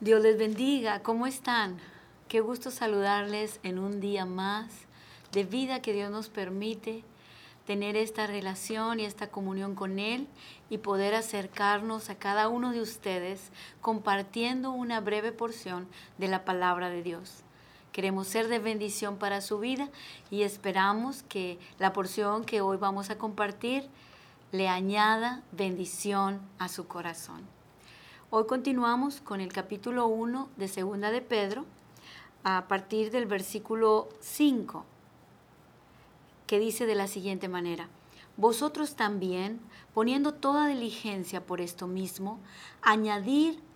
Dios les bendiga, ¿cómo están? Qué gusto saludarles en un día más de vida que Dios nos permite tener esta relación y esta comunión con Él y poder acercarnos a cada uno de ustedes compartiendo una breve porción de la palabra de Dios. Queremos ser de bendición para su vida y esperamos que la porción que hoy vamos a compartir le añada bendición a su corazón. Hoy continuamos con el capítulo 1 de Segunda de Pedro a partir del versículo 5 que dice de la siguiente manera, vosotros también, poniendo toda diligencia por esto mismo, añadir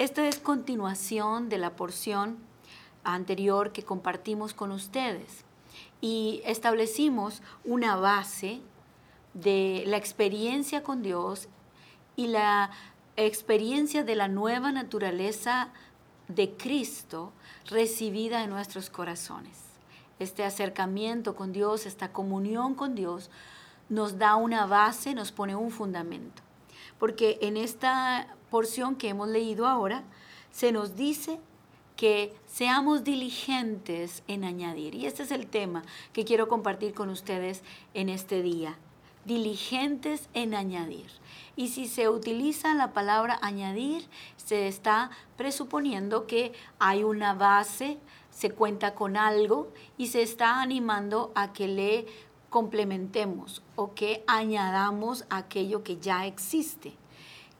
Esta es continuación de la porción anterior que compartimos con ustedes y establecimos una base de la experiencia con Dios y la experiencia de la nueva naturaleza de Cristo recibida en nuestros corazones este acercamiento con Dios, esta comunión con Dios, nos da una base, nos pone un fundamento. Porque en esta porción que hemos leído ahora, se nos dice que seamos diligentes en añadir. Y este es el tema que quiero compartir con ustedes en este día. Diligentes en añadir. Y si se utiliza la palabra añadir, se está presuponiendo que hay una base, se cuenta con algo y se está animando a que le complementemos o que añadamos aquello que ya existe.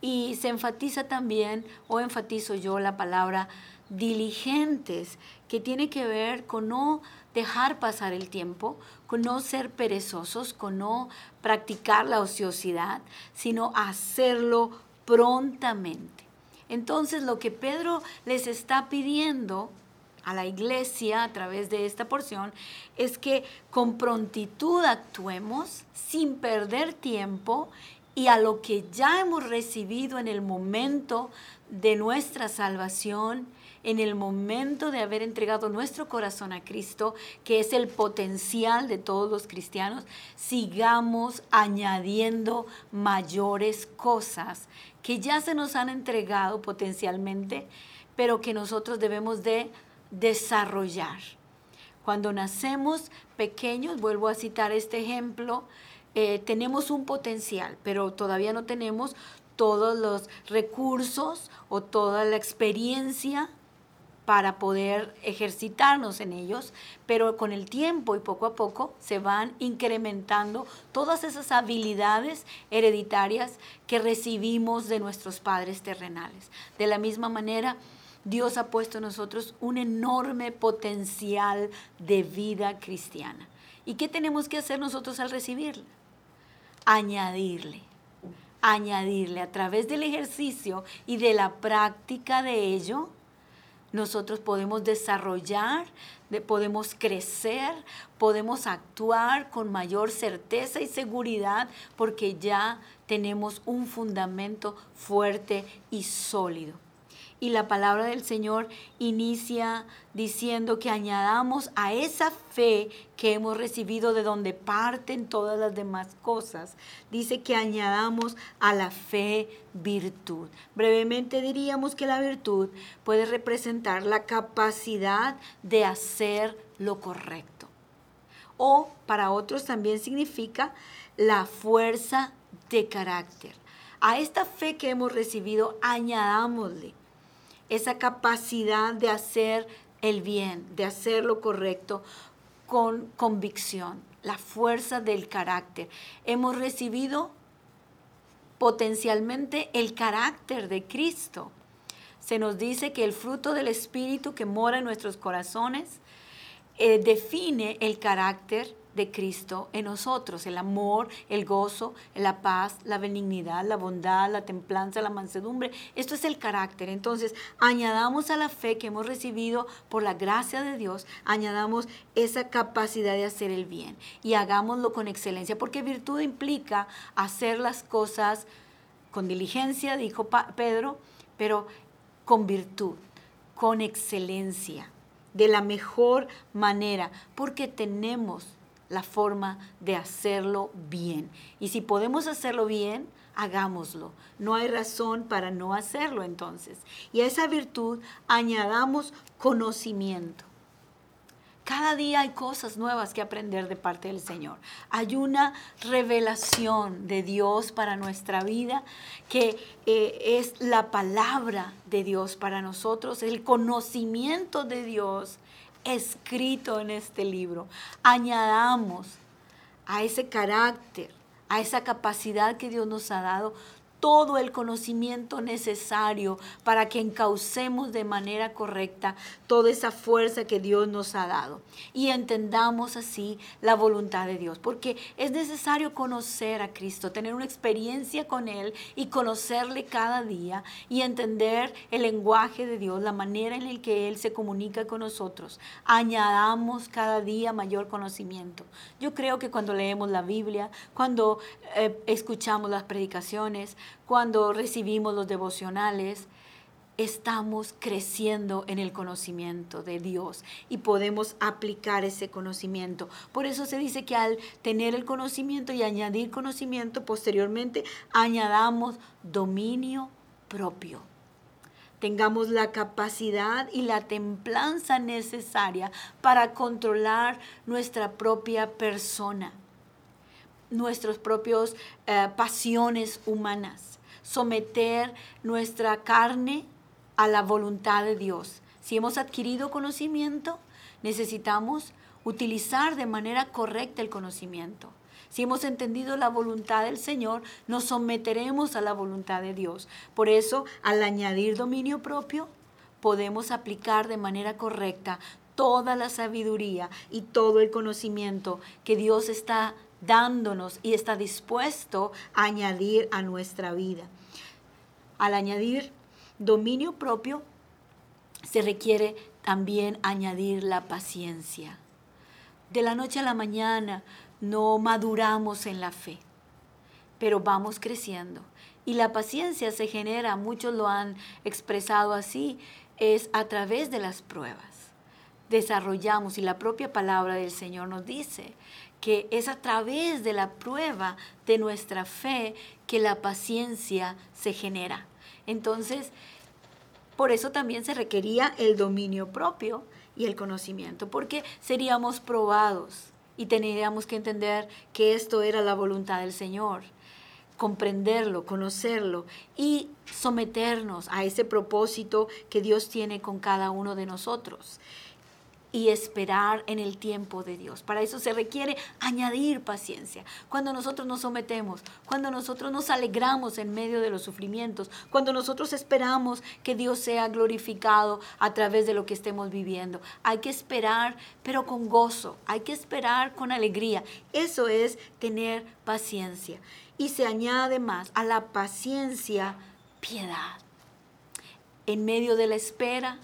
Y se enfatiza también, o enfatizo yo la palabra diligentes, que tiene que ver con no dejar pasar el tiempo, con no ser perezosos, con no practicar la ociosidad, sino hacerlo prontamente. Entonces lo que Pedro les está pidiendo a la iglesia a través de esta porción es que con prontitud actuemos sin perder tiempo y a lo que ya hemos recibido en el momento de nuestra salvación, en el momento de haber entregado nuestro corazón a Cristo, que es el potencial de todos los cristianos, sigamos añadiendo mayores cosas que ya se nos han entregado potencialmente, pero que nosotros debemos de desarrollar. Cuando nacemos pequeños, vuelvo a citar este ejemplo, eh, tenemos un potencial, pero todavía no tenemos todos los recursos o toda la experiencia para poder ejercitarnos en ellos, pero con el tiempo y poco a poco se van incrementando todas esas habilidades hereditarias que recibimos de nuestros padres terrenales. De la misma manera, Dios ha puesto en nosotros un enorme potencial de vida cristiana. ¿Y qué tenemos que hacer nosotros al recibirla? Añadirle, añadirle a través del ejercicio y de la práctica de ello, nosotros podemos desarrollar, podemos crecer, podemos actuar con mayor certeza y seguridad porque ya tenemos un fundamento fuerte y sólido. Y la palabra del Señor inicia diciendo que añadamos a esa fe que hemos recibido de donde parten todas las demás cosas. Dice que añadamos a la fe virtud. Brevemente diríamos que la virtud puede representar la capacidad de hacer lo correcto. O para otros también significa la fuerza de carácter. A esta fe que hemos recibido, añadámosle esa capacidad de hacer el bien, de hacer lo correcto con convicción, la fuerza del carácter. Hemos recibido potencialmente el carácter de Cristo. Se nos dice que el fruto del Espíritu que mora en nuestros corazones eh, define el carácter de Cristo en nosotros, el amor, el gozo, la paz, la benignidad, la bondad, la templanza, la mansedumbre. Esto es el carácter. Entonces, añadamos a la fe que hemos recibido por la gracia de Dios, añadamos esa capacidad de hacer el bien y hagámoslo con excelencia, porque virtud implica hacer las cosas con diligencia, dijo Pedro, pero con virtud, con excelencia, de la mejor manera, porque tenemos la forma de hacerlo bien. Y si podemos hacerlo bien, hagámoslo. No hay razón para no hacerlo entonces. Y a esa virtud añadamos conocimiento. Cada día hay cosas nuevas que aprender de parte del Señor. Hay una revelación de Dios para nuestra vida que eh, es la palabra de Dios para nosotros, el conocimiento de Dios escrito en este libro. Añadamos a ese carácter, a esa capacidad que Dios nos ha dado, todo el conocimiento necesario para que encaucemos de manera correcta toda esa fuerza que Dios nos ha dado y entendamos así la voluntad de Dios, porque es necesario conocer a Cristo, tener una experiencia con Él y conocerle cada día y entender el lenguaje de Dios, la manera en la que Él se comunica con nosotros. Añadamos cada día mayor conocimiento. Yo creo que cuando leemos la Biblia, cuando eh, escuchamos las predicaciones, cuando recibimos los devocionales, estamos creciendo en el conocimiento de Dios y podemos aplicar ese conocimiento. Por eso se dice que al tener el conocimiento y añadir conocimiento, posteriormente añadamos dominio propio. Tengamos la capacidad y la templanza necesaria para controlar nuestra propia persona nuestras propias eh, pasiones humanas, someter nuestra carne a la voluntad de Dios. Si hemos adquirido conocimiento, necesitamos utilizar de manera correcta el conocimiento. Si hemos entendido la voluntad del Señor, nos someteremos a la voluntad de Dios. Por eso, al añadir dominio propio, podemos aplicar de manera correcta toda la sabiduría y todo el conocimiento que Dios está dándonos y está dispuesto a añadir a nuestra vida. Al añadir dominio propio, se requiere también añadir la paciencia. De la noche a la mañana no maduramos en la fe, pero vamos creciendo. Y la paciencia se genera, muchos lo han expresado así, es a través de las pruebas. Desarrollamos y la propia palabra del Señor nos dice que es a través de la prueba de nuestra fe que la paciencia se genera. Entonces, por eso también se requería el dominio propio y el conocimiento, porque seríamos probados y tendríamos que entender que esto era la voluntad del Señor, comprenderlo, conocerlo y someternos a ese propósito que Dios tiene con cada uno de nosotros y esperar en el tiempo de Dios. Para eso se requiere añadir paciencia. Cuando nosotros nos sometemos, cuando nosotros nos alegramos en medio de los sufrimientos, cuando nosotros esperamos que Dios sea glorificado a través de lo que estemos viviendo. Hay que esperar, pero con gozo. Hay que esperar con alegría. Eso es tener paciencia. Y se añade más a la paciencia piedad. En medio de la espera,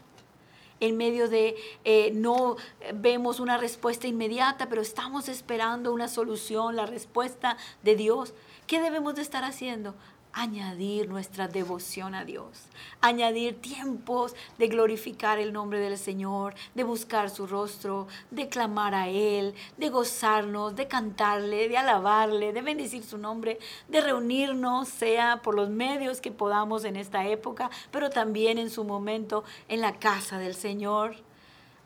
en medio de eh, no vemos una respuesta inmediata, pero estamos esperando una solución, la respuesta de Dios. ¿Qué debemos de estar haciendo? Añadir nuestra devoción a Dios, añadir tiempos de glorificar el nombre del Señor, de buscar su rostro, de clamar a Él, de gozarnos, de cantarle, de alabarle, de bendecir su nombre, de reunirnos, sea por los medios que podamos en esta época, pero también en su momento en la casa del Señor.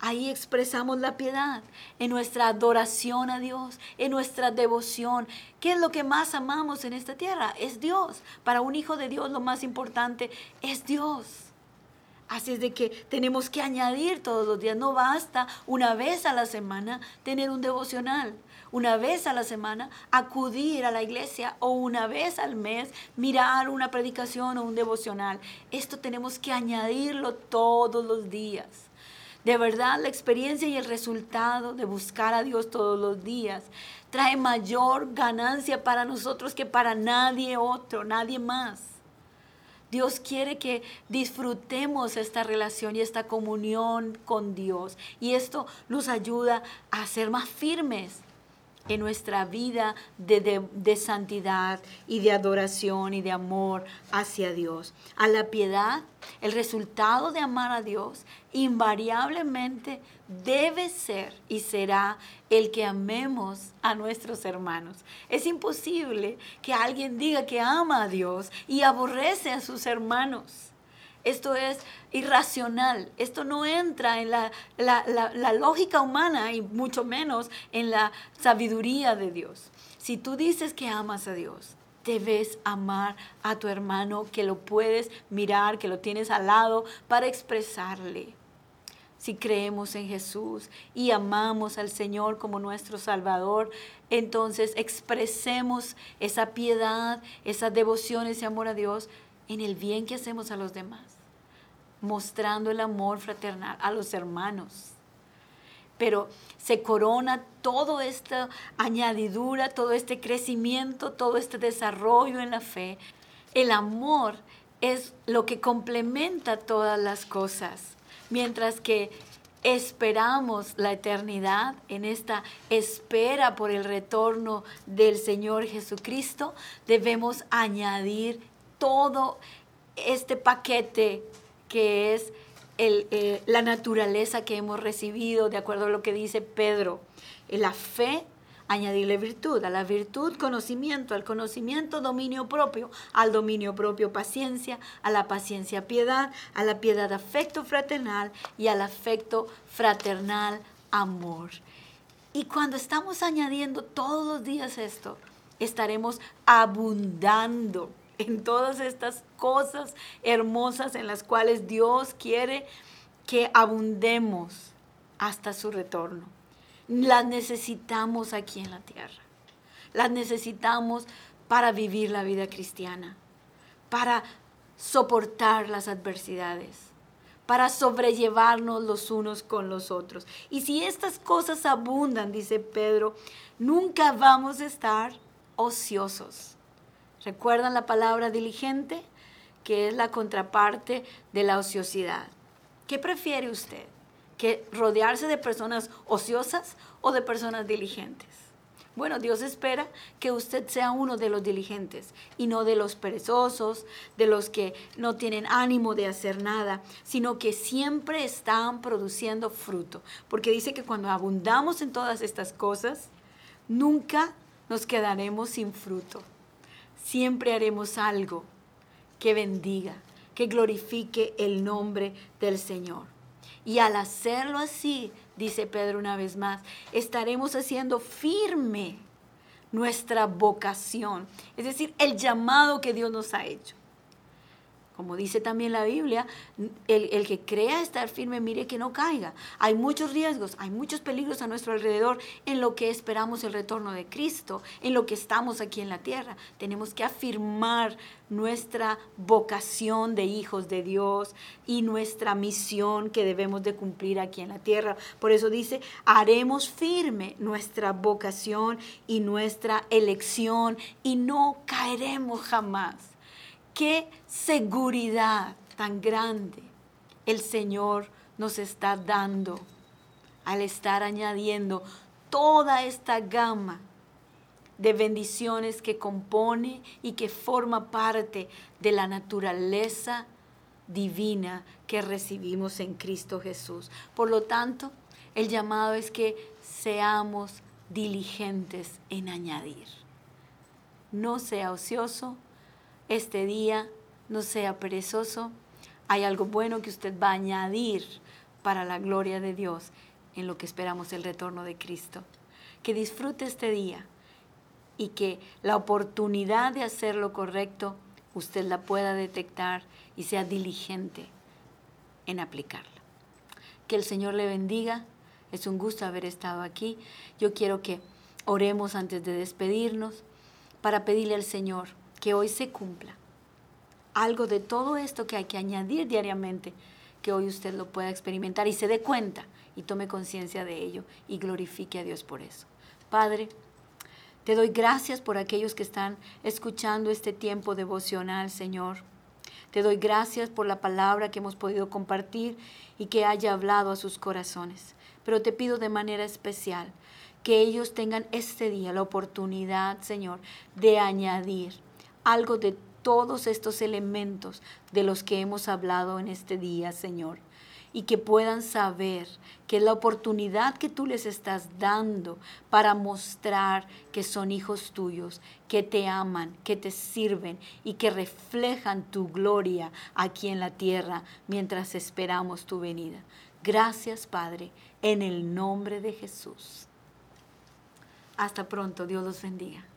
Ahí expresamos la piedad, en nuestra adoración a Dios, en nuestra devoción. ¿Qué es lo que más amamos en esta tierra? Es Dios. Para un hijo de Dios lo más importante es Dios. Así es de que tenemos que añadir todos los días. No basta una vez a la semana tener un devocional. Una vez a la semana acudir a la iglesia o una vez al mes mirar una predicación o un devocional. Esto tenemos que añadirlo todos los días De verdad, la experiencia y el resultado de buscar a Dios todos los días trae mayor ganancia para nosotros que para nadie otro, nadie más. Dios quiere que disfrutemos esta relación y esta comunión con Dios. Y esto nos ayuda a ser más firmes en nuestra vida de, santidad y de adoración y de amor hacia Dios. A la piedad, el resultado de amar a Dios invariablemente debe ser y será el que amemos a nuestros hermanos. Es imposible que alguien diga que ama a Dios y aborrece a sus hermanos. Esto es irracional, esto no entra en la, lógica humana y mucho menos en la sabiduría de Dios. Si tú dices que amas a Dios, debes amar a tu hermano, que lo puedes mirar, que lo tienes al lado para expresarle. Si creemos en Jesús y amamos al Señor como nuestro Salvador, entonces expresemos esa piedad, esa devoción, ese amor a Dios en el bien que hacemos a los demás, mostrando el amor fraternal a los hermanos. Pero se corona toda esta añadidura, todo este crecimiento, todo este desarrollo en la fe. El amor es lo que complementa todas las cosas, mientras que esperamos la eternidad, en esta espera por el retorno del Señor Jesucristo, debemos añadir todo este paquete que es eh, la naturaleza que hemos recibido, de acuerdo a lo que dice Pedro. La fe, añadirle virtud, a la virtud conocimiento, al conocimiento dominio propio, al dominio propio paciencia, a la paciencia piedad, a la piedad afecto fraternal y al afecto fraternal amor. Y cuando estamos añadiendo todos los días esto, estaremos abundando en todas estas cosas hermosas en las cuales Dios quiere que abundemos hasta su retorno. Las necesitamos aquí en la tierra. Las necesitamos para vivir la vida cristiana, para soportar las adversidades, para sobrellevarnos los unos con los otros. Y si estas cosas abundan, dice Pedro, nunca vamos a estar ociosos. ¿Recuerdan la palabra diligente? Que es la contraparte de la ociosidad. ¿Qué prefiere usted? ¿Que rodearse de personas ociosas o de personas diligentes? Bueno, Dios espera que usted sea uno de los diligentes y no de los perezosos, de los que no tienen ánimo de hacer nada, sino que siempre están produciendo fruto. Porque dice que cuando abundamos en todas estas cosas, nunca nos quedaremos sin fruto siempre haremos algo que bendiga, que glorifique el nombre del Señor. Y al hacerlo así, dice Pedro una vez más, estaremos haciendo firme nuestra vocación, es decir, el llamado que Dios nos ha hecho. Como dice también la Biblia, el, que crea estar firme, mire que no caiga. Hay muchos riesgos, hay muchos peligros a nuestro alrededor en lo que esperamos el retorno de Cristo, en lo que estamos aquí en la tierra. Tenemos que afirmar nuestra vocación de hijos de Dios y nuestra misión que debemos de cumplir aquí en la tierra. Por eso dice, haremos firme nuestra vocación y nuestra elección y no caeremos jamás qué seguridad tan grande el Señor nos está dando al estar añadiendo toda esta gama de bendiciones que compone y que forma parte de la naturaleza divina que recibimos en Cristo Jesús. Por lo tanto, el llamado es que seamos diligentes en añadir. No sea ocioso, este día no sea perezoso. Hay algo bueno que usted va a añadir para la gloria de Dios en lo que esperamos el retorno de Cristo. Que disfrute este día y que la oportunidad de hacer lo correcto usted la pueda detectar y sea diligente en aplicarla. Que el Señor le bendiga. Es un gusto haber estado aquí. Yo quiero que oremos antes de despedirnos para pedirle al Señor que hoy se cumpla algo de todo esto que hay que añadir diariamente, que hoy usted lo pueda experimentar y se dé cuenta y tome conciencia de ello y glorifique a Dios por eso. Padre, te doy gracias por aquellos que están escuchando este tiempo devocional, Señor. Te doy gracias por la palabra que hemos podido compartir y que haya hablado a sus corazones. Pero te pido de manera especial que ellos tengan este día la oportunidad, Señor, de añadir algo de todos estos elementos de los que hemos hablado en este día, Señor y que puedan saber que la oportunidad que tú les estás dando para mostrar que son hijos tuyos, que te aman, que te sirven y que reflejan tu gloria aquí en la tierra mientras esperamos tu venida. Gracias, Padre, en el nombre de Jesús. Hasta pronto, Dios los bendiga.